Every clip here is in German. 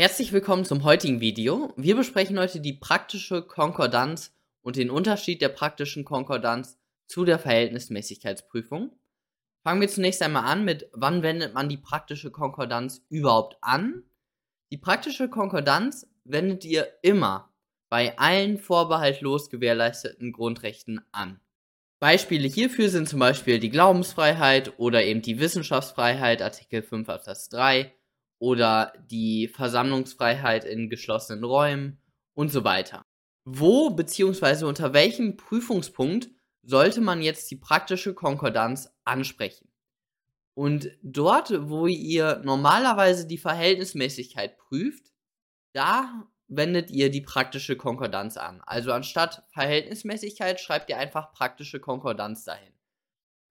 Herzlich willkommen zum heutigen Video. Wir besprechen heute die praktische Konkordanz und den Unterschied der praktischen Konkordanz zu der Verhältnismäßigkeitsprüfung. Fangen wir zunächst einmal an mit, wann wendet man die praktische Konkordanz überhaupt an? Die praktische Konkordanz wendet ihr immer bei allen vorbehaltlos gewährleisteten Grundrechten an. Beispiele hierfür sind zum Beispiel die Glaubensfreiheit oder eben die Wissenschaftsfreiheit, Artikel 5 Absatz 3, oder die Versammlungsfreiheit in geschlossenen Räumen und so weiter. Wo bzw. unter welchem Prüfungspunkt sollte man jetzt die praktische Konkordanz ansprechen? Und dort, wo ihr normalerweise die Verhältnismäßigkeit prüft, da wendet ihr die praktische Konkordanz an. Also anstatt Verhältnismäßigkeit schreibt ihr einfach praktische Konkordanz dahin.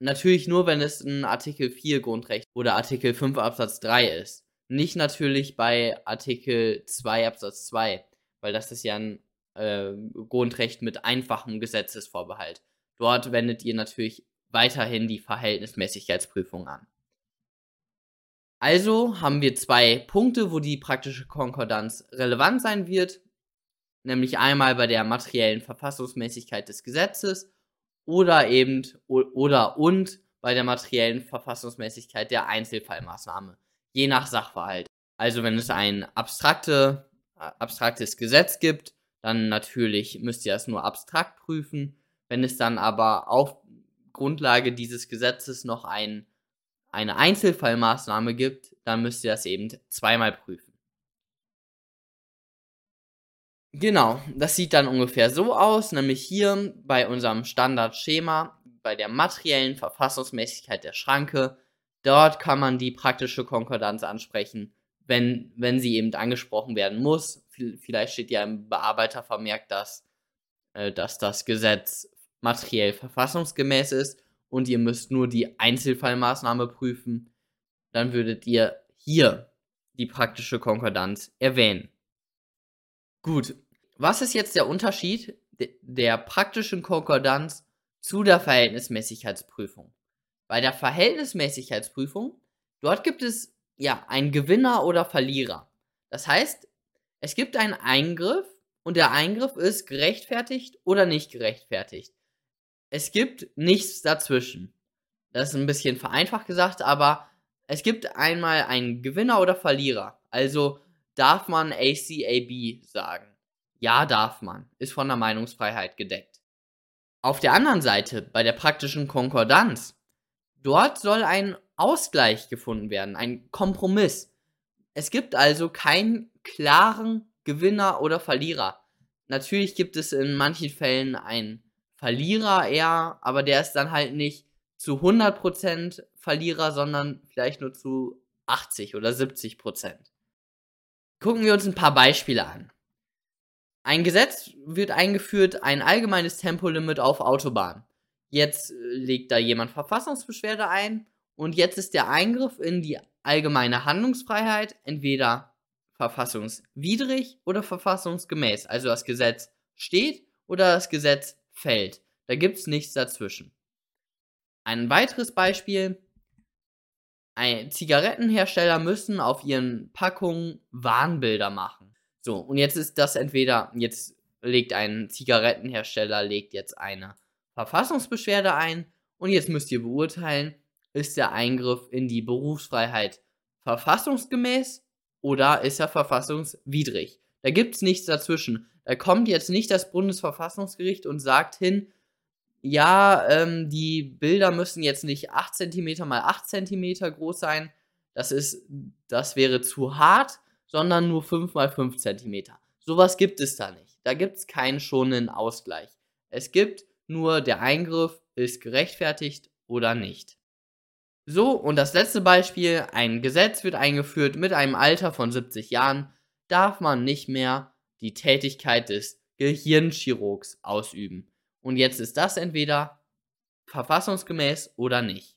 Natürlich nur, wenn es ein Artikel 4 Grundrecht oder Artikel 5 Absatz 3 ist. Nicht natürlich bei Artikel 2 Absatz 2, weil das ist ja ein äh, Grundrecht mit einfachem Gesetzesvorbehalt. Dort wendet ihr natürlich weiterhin die Verhältnismäßigkeitsprüfung an. Also haben wir zwei Punkte, wo die praktische Konkordanz relevant sein wird, nämlich einmal bei der materiellen Verfassungsmäßigkeit des Gesetzes oder eben oder und bei der materiellen Verfassungsmäßigkeit der Einzelfallmaßnahme je nach Sachverhalt. Also wenn es ein abstrakte, abstraktes Gesetz gibt, dann natürlich müsst ihr es nur abstrakt prüfen. Wenn es dann aber auf Grundlage dieses Gesetzes noch ein, eine Einzelfallmaßnahme gibt, dann müsst ihr das eben zweimal prüfen. Genau, das sieht dann ungefähr so aus, nämlich hier bei unserem Standardschema, bei der materiellen Verfassungsmäßigkeit der Schranke, Dort kann man die praktische Konkordanz ansprechen, wenn, wenn sie eben angesprochen werden muss. Vielleicht steht ja im Bearbeitervermerk, dass, äh, dass das Gesetz materiell verfassungsgemäß ist und ihr müsst nur die Einzelfallmaßnahme prüfen. Dann würdet ihr hier die praktische Konkordanz erwähnen. Gut, was ist jetzt der Unterschied der praktischen Konkordanz zu der Verhältnismäßigkeitsprüfung? Bei der Verhältnismäßigkeitsprüfung, dort gibt es ja einen Gewinner oder Verlierer. Das heißt, es gibt einen Eingriff und der Eingriff ist gerechtfertigt oder nicht gerechtfertigt. Es gibt nichts dazwischen. Das ist ein bisschen vereinfacht gesagt, aber es gibt einmal einen Gewinner oder Verlierer. Also darf man ACAB sagen. Ja, darf man. Ist von der Meinungsfreiheit gedeckt. Auf der anderen Seite, bei der praktischen Konkordanz, Dort soll ein Ausgleich gefunden werden, ein Kompromiss. Es gibt also keinen klaren Gewinner oder Verlierer. Natürlich gibt es in manchen Fällen einen Verlierer eher, aber der ist dann halt nicht zu 100% Verlierer, sondern vielleicht nur zu 80 oder 70%. Gucken wir uns ein paar Beispiele an. Ein Gesetz wird eingeführt, ein allgemeines Tempolimit auf Autobahnen. Jetzt äh, legt da jemand Verfassungsbeschwerde ein und jetzt ist der Eingriff in die allgemeine Handlungsfreiheit entweder verfassungswidrig oder verfassungsgemäß. Also das Gesetz steht oder das Gesetz fällt. Da gibt es nichts dazwischen. Ein weiteres Beispiel. Zigarettenhersteller müssen auf ihren Packungen Warnbilder machen. So, und jetzt ist das entweder, jetzt legt ein Zigarettenhersteller, legt jetzt eine Verfassungsbeschwerde ein und jetzt müsst ihr beurteilen, ist der Eingriff in die Berufsfreiheit verfassungsgemäß oder ist er verfassungswidrig. Da gibt es nichts dazwischen. Da kommt jetzt nicht das Bundesverfassungsgericht und sagt hin, ja, ähm, die Bilder müssen jetzt nicht 8 cm mal 8 cm groß sein, das, ist, das wäre zu hart, sondern nur 5 mal 5 cm. Sowas gibt es da nicht. Da gibt es keinen schonenden Ausgleich. Es gibt nur der Eingriff ist gerechtfertigt oder nicht. So, und das letzte Beispiel, ein Gesetz wird eingeführt mit einem Alter von 70 Jahren, darf man nicht mehr die Tätigkeit des Gehirnchirurgs ausüben. Und jetzt ist das entweder verfassungsgemäß oder nicht.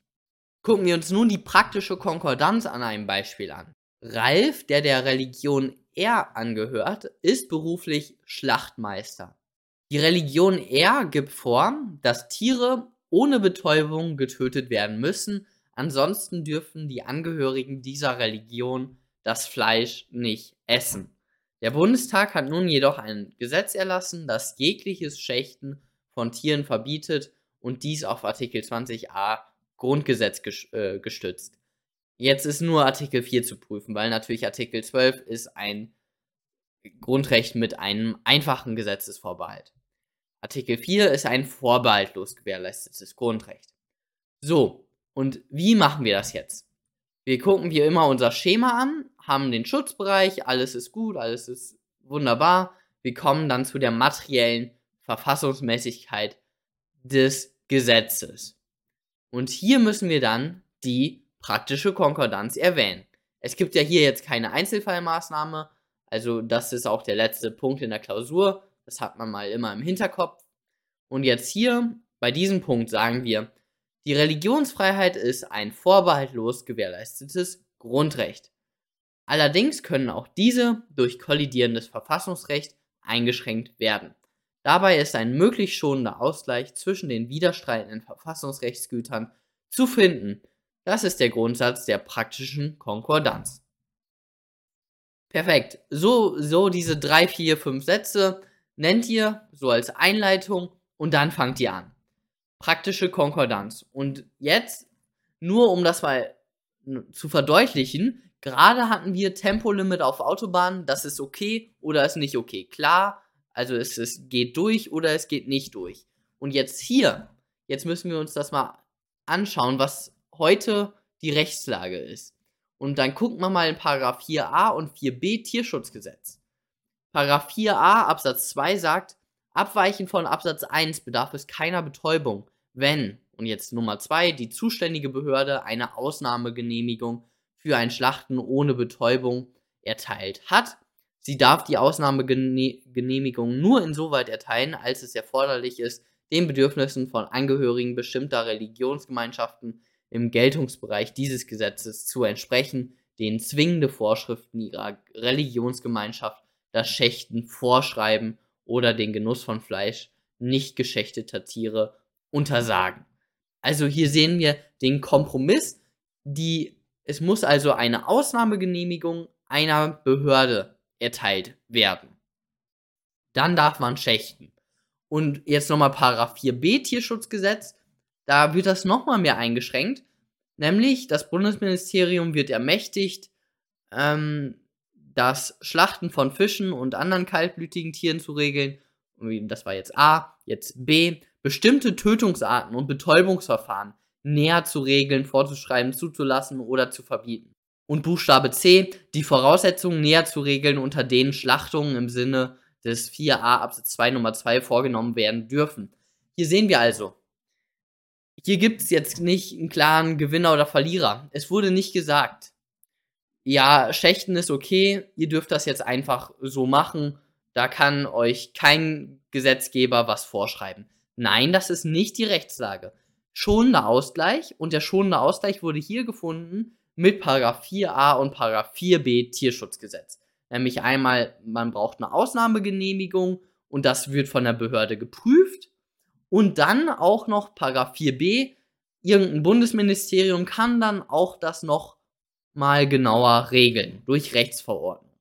Gucken wir uns nun die praktische Konkordanz an einem Beispiel an. Ralf, der der Religion R angehört, ist beruflich Schlachtmeister. Die Religion R gibt vor, dass Tiere ohne Betäubung getötet werden müssen, ansonsten dürfen die Angehörigen dieser Religion das Fleisch nicht essen. Der Bundestag hat nun jedoch ein Gesetz erlassen, das jegliches Schächten von Tieren verbietet und dies auf Artikel 20a Grundgesetz äh, gestützt. Jetzt ist nur Artikel 4 zu prüfen, weil natürlich Artikel 12 ist ein Grundrecht mit einem einfachen Gesetzesvorbehalt. Artikel 4 ist ein vorbehaltlos gewährleistetes Grundrecht. So, und wie machen wir das jetzt? Wir gucken wie immer unser Schema an, haben den Schutzbereich, alles ist gut, alles ist wunderbar. Wir kommen dann zu der materiellen Verfassungsmäßigkeit des Gesetzes. Und hier müssen wir dann die praktische Konkordanz erwähnen. Es gibt ja hier jetzt keine Einzelfallmaßnahme, also das ist auch der letzte Punkt in der Klausur. Das hat man mal immer im Hinterkopf. Und jetzt hier bei diesem Punkt sagen wir, die Religionsfreiheit ist ein vorbehaltlos gewährleistetes Grundrecht. Allerdings können auch diese durch kollidierendes Verfassungsrecht eingeschränkt werden. Dabei ist ein möglich schonender Ausgleich zwischen den widerstreitenden Verfassungsrechtsgütern zu finden. Das ist der Grundsatz der praktischen Konkordanz. Perfekt. So, so diese drei, vier, fünf Sätze nennt ihr so als Einleitung und dann fangt ihr an. Praktische Konkordanz. Und jetzt, nur um das mal zu verdeutlichen, gerade hatten wir Tempolimit auf Autobahnen, das ist okay oder ist nicht okay. Klar, also es, es geht durch oder es geht nicht durch. Und jetzt hier, jetzt müssen wir uns das mal anschauen, was heute die Rechtslage ist. Und dann gucken wir mal in Paragraph 4a und 4b Tierschutzgesetz. Paragraph 4a Absatz 2 sagt, abweichend von Absatz 1 bedarf es keiner Betäubung, wenn, und jetzt Nummer 2, die zuständige Behörde eine Ausnahmegenehmigung für ein Schlachten ohne Betäubung erteilt hat. Sie darf die Ausnahmegenehmigung nur insoweit erteilen, als es erforderlich ist, den Bedürfnissen von Angehörigen bestimmter Religionsgemeinschaften im Geltungsbereich dieses Gesetzes zu entsprechen, denen zwingende Vorschriften ihrer Religionsgemeinschaft das Schächten vorschreiben oder den Genuss von Fleisch nicht geschächteter Tiere untersagen. Also hier sehen wir den Kompromiss, die es muss also eine Ausnahmegenehmigung einer Behörde erteilt werden. Dann darf man schächten. Und jetzt nochmal Paragraph 4b Tierschutzgesetz. Da wird das nochmal mehr eingeschränkt. Nämlich, das Bundesministerium wird ermächtigt, ähm, das Schlachten von Fischen und anderen kaltblütigen Tieren zu regeln. Das war jetzt A. Jetzt B. Bestimmte Tötungsarten und Betäubungsverfahren näher zu regeln, vorzuschreiben, zuzulassen oder zu verbieten. Und Buchstabe C. Die Voraussetzungen näher zu regeln, unter denen Schlachtungen im Sinne des 4a Absatz 2 Nummer 2 vorgenommen werden dürfen. Hier sehen wir also, hier gibt es jetzt nicht einen klaren Gewinner oder Verlierer. Es wurde nicht gesagt, ja, Schächten ist okay, ihr dürft das jetzt einfach so machen, da kann euch kein Gesetzgeber was vorschreiben. Nein, das ist nicht die Rechtslage. Schonender Ausgleich und der schonende Ausgleich wurde hier gefunden mit Paragraph 4a und Paragraph 4b Tierschutzgesetz. Nämlich einmal, man braucht eine Ausnahmegenehmigung und das wird von der Behörde geprüft und dann auch noch Paragraph 4b, irgendein Bundesministerium kann dann auch das noch mal genauer regeln durch Rechtsverordnung.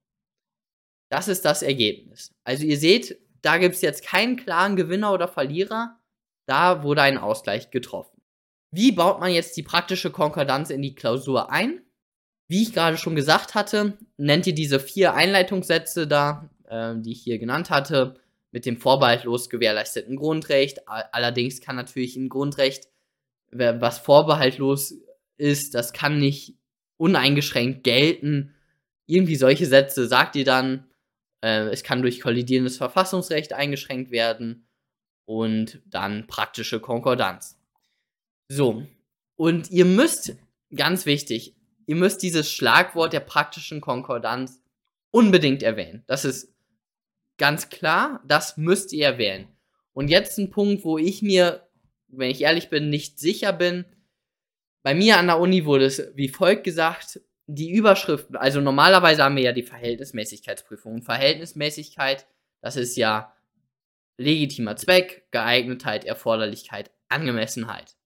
Das ist das Ergebnis. Also ihr seht, da gibt es jetzt keinen klaren Gewinner oder Verlierer. Da wurde ein Ausgleich getroffen. Wie baut man jetzt die praktische Konkordanz in die Klausur ein? Wie ich gerade schon gesagt hatte, nennt ihr diese vier Einleitungssätze da, äh, die ich hier genannt hatte, mit dem vorbehaltlos gewährleisteten Grundrecht. Allerdings kann natürlich ein Grundrecht, was vorbehaltlos ist, das kann nicht uneingeschränkt gelten. Irgendwie solche Sätze sagt ihr dann. Äh, es kann durch kollidierendes Verfassungsrecht eingeschränkt werden und dann praktische Konkordanz. So, und ihr müsst, ganz wichtig, ihr müsst dieses Schlagwort der praktischen Konkordanz unbedingt erwähnen. Das ist Ganz klar, das müsst ihr wählen. Und jetzt ein Punkt, wo ich mir, wenn ich ehrlich bin, nicht sicher bin. Bei mir an der Uni wurde es wie folgt gesagt, die Überschriften, also normalerweise haben wir ja die Verhältnismäßigkeitsprüfung. Verhältnismäßigkeit, das ist ja legitimer Zweck, Geeignetheit, Erforderlichkeit, Angemessenheit.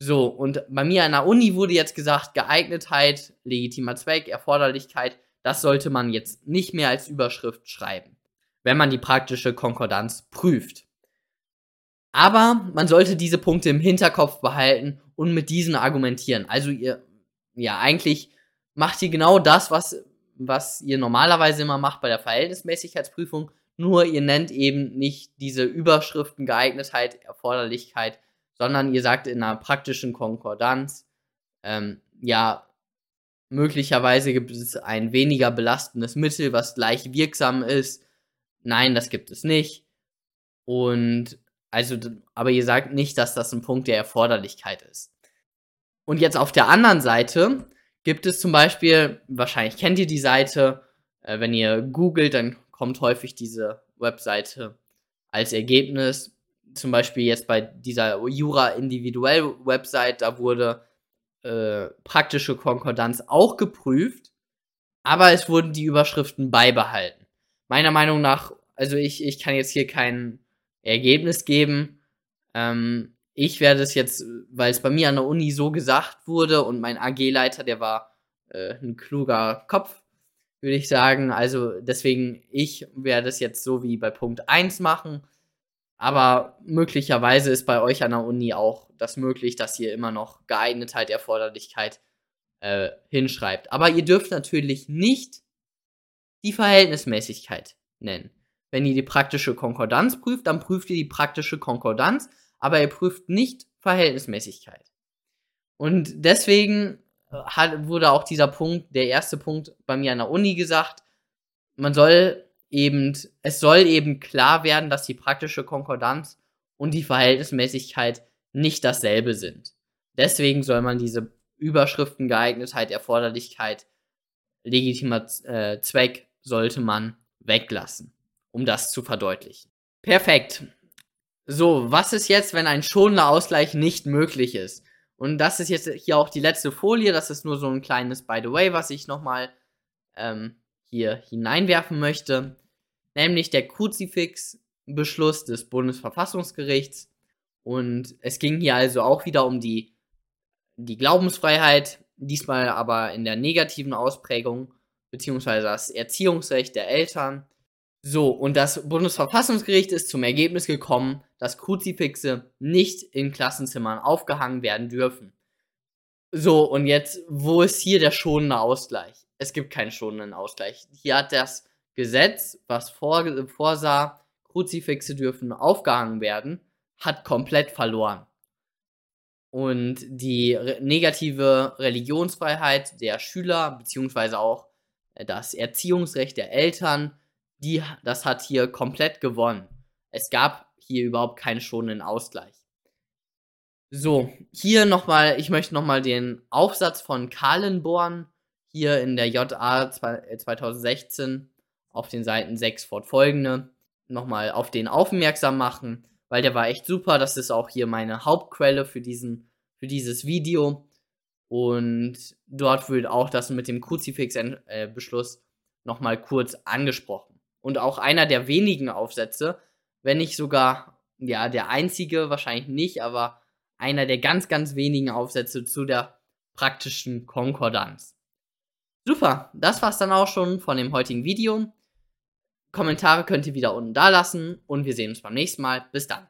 So, und bei mir an der Uni wurde jetzt gesagt, Geeignetheit, legitimer Zweck, Erforderlichkeit, das sollte man jetzt nicht mehr als Überschrift schreiben, wenn man die praktische Konkordanz prüft. Aber man sollte diese Punkte im Hinterkopf behalten und mit diesen argumentieren. Also ihr, ja, eigentlich macht ihr genau das, was, was ihr normalerweise immer macht bei der Verhältnismäßigkeitsprüfung, nur ihr nennt eben nicht diese Überschriften Geeignetheit, Erforderlichkeit, sondern ihr sagt in einer praktischen Konkordanz, ähm, ja, möglicherweise gibt es ein weniger belastendes Mittel, was gleich wirksam ist. Nein, das gibt es nicht. Und also, aber ihr sagt nicht, dass das ein Punkt der Erforderlichkeit ist. Und jetzt auf der anderen Seite gibt es zum Beispiel, wahrscheinlich kennt ihr die Seite, äh, wenn ihr googelt, dann kommt häufig diese Webseite als Ergebnis. Zum Beispiel jetzt bei dieser Jura individuell Website, da wurde äh, praktische Konkordanz auch geprüft, aber es wurden die Überschriften beibehalten. Meiner Meinung nach, also ich, ich kann jetzt hier kein Ergebnis geben. Ähm, ich werde es jetzt, weil es bei mir an der Uni so gesagt wurde und mein AG-Leiter, der war äh, ein kluger Kopf, würde ich sagen. Also deswegen, ich werde es jetzt so wie bei Punkt 1 machen. Aber möglicherweise ist bei euch an der Uni auch das möglich, dass ihr immer noch Geeignetheit, Erforderlichkeit äh, hinschreibt. Aber ihr dürft natürlich nicht die Verhältnismäßigkeit nennen. Wenn ihr die praktische Konkordanz prüft, dann prüft ihr die praktische Konkordanz, aber ihr prüft nicht Verhältnismäßigkeit. Und deswegen hat, wurde auch dieser Punkt, der erste Punkt bei mir an der Uni gesagt, man soll eben, es soll eben klar werden, dass die praktische Konkordanz und die Verhältnismäßigkeit nicht dasselbe sind. Deswegen soll man diese Überschriften Geeignetheit, Erforderlichkeit, legitimer äh, Zweck sollte man weglassen, um das zu verdeutlichen. Perfekt. So, was ist jetzt, wenn ein schonender Ausgleich nicht möglich ist? Und das ist jetzt hier auch die letzte Folie. Das ist nur so ein kleines By the way, was ich nochmal ähm, hier hineinwerfen möchte. Nämlich der Kruzifix-Beschluss des Bundesverfassungsgerichts. Und es ging hier also auch wieder um die, die Glaubensfreiheit, diesmal aber in der negativen Ausprägung, beziehungsweise das Erziehungsrecht der Eltern. So, und das Bundesverfassungsgericht ist zum Ergebnis gekommen, dass Kruzifixe nicht in Klassenzimmern aufgehangen werden dürfen. So, und jetzt, wo ist hier der schonende Ausgleich? Es gibt keinen schonenden Ausgleich. Hier hat das Gesetz, was vor, vorsah, Kruzifixe dürfen aufgehangen werden, hat komplett verloren. Und die re negative Religionsfreiheit der Schüler, beziehungsweise auch das Erziehungsrecht der Eltern, die, das hat hier komplett gewonnen. Es gab hier überhaupt keinen schonenden Ausgleich. So, hier nochmal, ich möchte nochmal den Aufsatz von Kahlenborn hier in der JA 2016 auf den Seiten 6 fortfolgende nochmal auf den aufmerksam machen, weil der war echt super. Das ist auch hier meine Hauptquelle für, diesen, für dieses Video. Und dort wird auch das mit dem Kruzifix-Beschluss äh, nochmal kurz angesprochen und auch einer der wenigen Aufsätze, wenn nicht sogar, ja, der einzige, wahrscheinlich nicht, aber einer der ganz, ganz wenigen Aufsätze zu der praktischen Konkordanz. Super, das war's dann auch schon von dem heutigen Video. Kommentare könnt ihr wieder unten da lassen und wir sehen uns beim nächsten Mal. Bis dann.